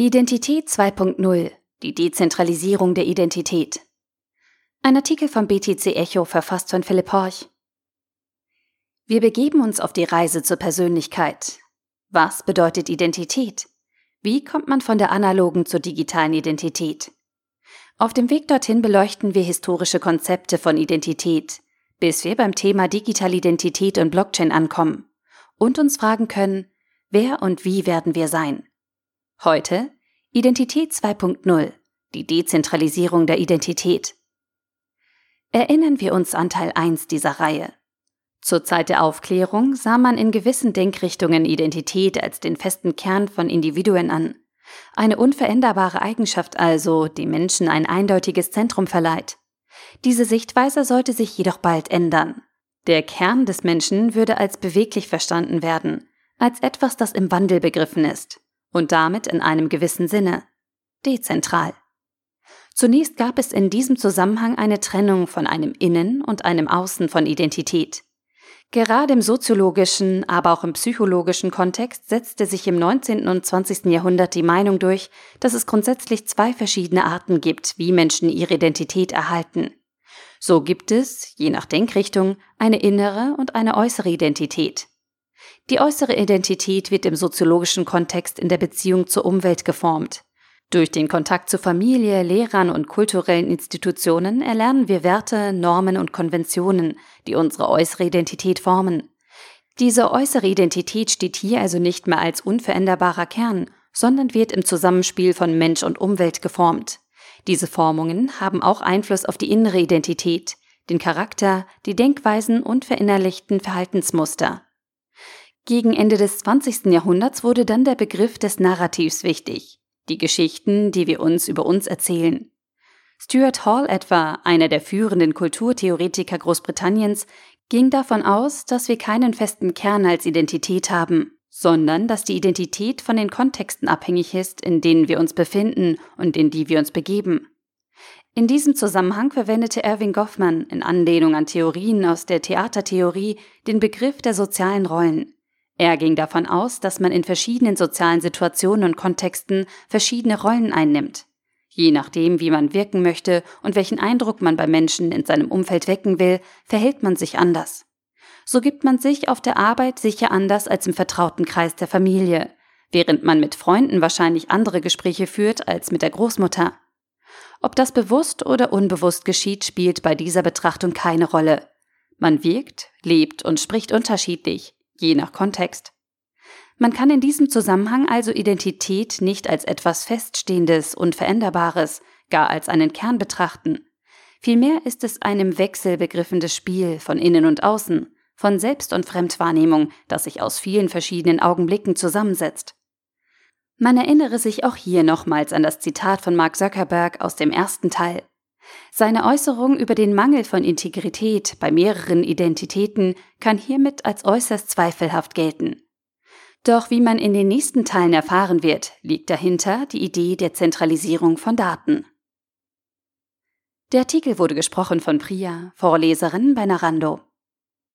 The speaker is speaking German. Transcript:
Identität 2.0 Die Dezentralisierung der Identität. Ein Artikel vom BTC Echo verfasst von Philipp Horch. Wir begeben uns auf die Reise zur Persönlichkeit. Was bedeutet Identität? Wie kommt man von der analogen zur digitalen Identität? Auf dem Weg dorthin beleuchten wir historische Konzepte von Identität, bis wir beim Thema digitale Identität und Blockchain ankommen und uns fragen können, wer und wie werden wir sein? Heute Identität 2.0, die Dezentralisierung der Identität. Erinnern wir uns an Teil 1 dieser Reihe. Zur Zeit der Aufklärung sah man in gewissen Denkrichtungen Identität als den festen Kern von Individuen an. Eine unveränderbare Eigenschaft also, die Menschen ein eindeutiges Zentrum verleiht. Diese Sichtweise sollte sich jedoch bald ändern. Der Kern des Menschen würde als beweglich verstanden werden, als etwas, das im Wandel begriffen ist und damit in einem gewissen Sinne dezentral. Zunächst gab es in diesem Zusammenhang eine Trennung von einem Innen und einem Außen von Identität. Gerade im soziologischen, aber auch im psychologischen Kontext setzte sich im 19. und 20. Jahrhundert die Meinung durch, dass es grundsätzlich zwei verschiedene Arten gibt, wie Menschen ihre Identität erhalten. So gibt es, je nach Denkrichtung, eine innere und eine äußere Identität. Die äußere Identität wird im soziologischen Kontext in der Beziehung zur Umwelt geformt. Durch den Kontakt zu Familie, Lehrern und kulturellen Institutionen erlernen wir Werte, Normen und Konventionen, die unsere äußere Identität formen. Diese äußere Identität steht hier also nicht mehr als unveränderbarer Kern, sondern wird im Zusammenspiel von Mensch und Umwelt geformt. Diese Formungen haben auch Einfluss auf die innere Identität, den Charakter, die Denkweisen und verinnerlichten Verhaltensmuster. Gegen Ende des 20. Jahrhunderts wurde dann der Begriff des Narrativs wichtig, die Geschichten, die wir uns über uns erzählen. Stuart Hall etwa, einer der führenden Kulturtheoretiker Großbritanniens, ging davon aus, dass wir keinen festen Kern als Identität haben, sondern dass die Identität von den Kontexten abhängig ist, in denen wir uns befinden und in die wir uns begeben. In diesem Zusammenhang verwendete Erwin Goffman in Anlehnung an Theorien aus der Theatertheorie den Begriff der sozialen Rollen. Er ging davon aus, dass man in verschiedenen sozialen Situationen und Kontexten verschiedene Rollen einnimmt. Je nachdem, wie man wirken möchte und welchen Eindruck man bei Menschen in seinem Umfeld wecken will, verhält man sich anders. So gibt man sich auf der Arbeit sicher anders als im vertrauten Kreis der Familie, während man mit Freunden wahrscheinlich andere Gespräche führt als mit der Großmutter. Ob das bewusst oder unbewusst geschieht, spielt bei dieser Betrachtung keine Rolle. Man wirkt, lebt und spricht unterschiedlich, je nach Kontext. Man kann in diesem Zusammenhang also Identität nicht als etwas Feststehendes und Veränderbares, gar als einen Kern betrachten. Vielmehr ist es ein im Wechsel begriffenes Spiel von Innen und Außen, von Selbst- und Fremdwahrnehmung, das sich aus vielen verschiedenen Augenblicken zusammensetzt. Man erinnere sich auch hier nochmals an das Zitat von Mark Zuckerberg aus dem ersten Teil. Seine Äußerung über den Mangel von Integrität bei mehreren Identitäten kann hiermit als äußerst zweifelhaft gelten. Doch wie man in den nächsten Teilen erfahren wird, liegt dahinter die Idee der Zentralisierung von Daten. Der Artikel wurde gesprochen von Priya, Vorleserin bei Narando.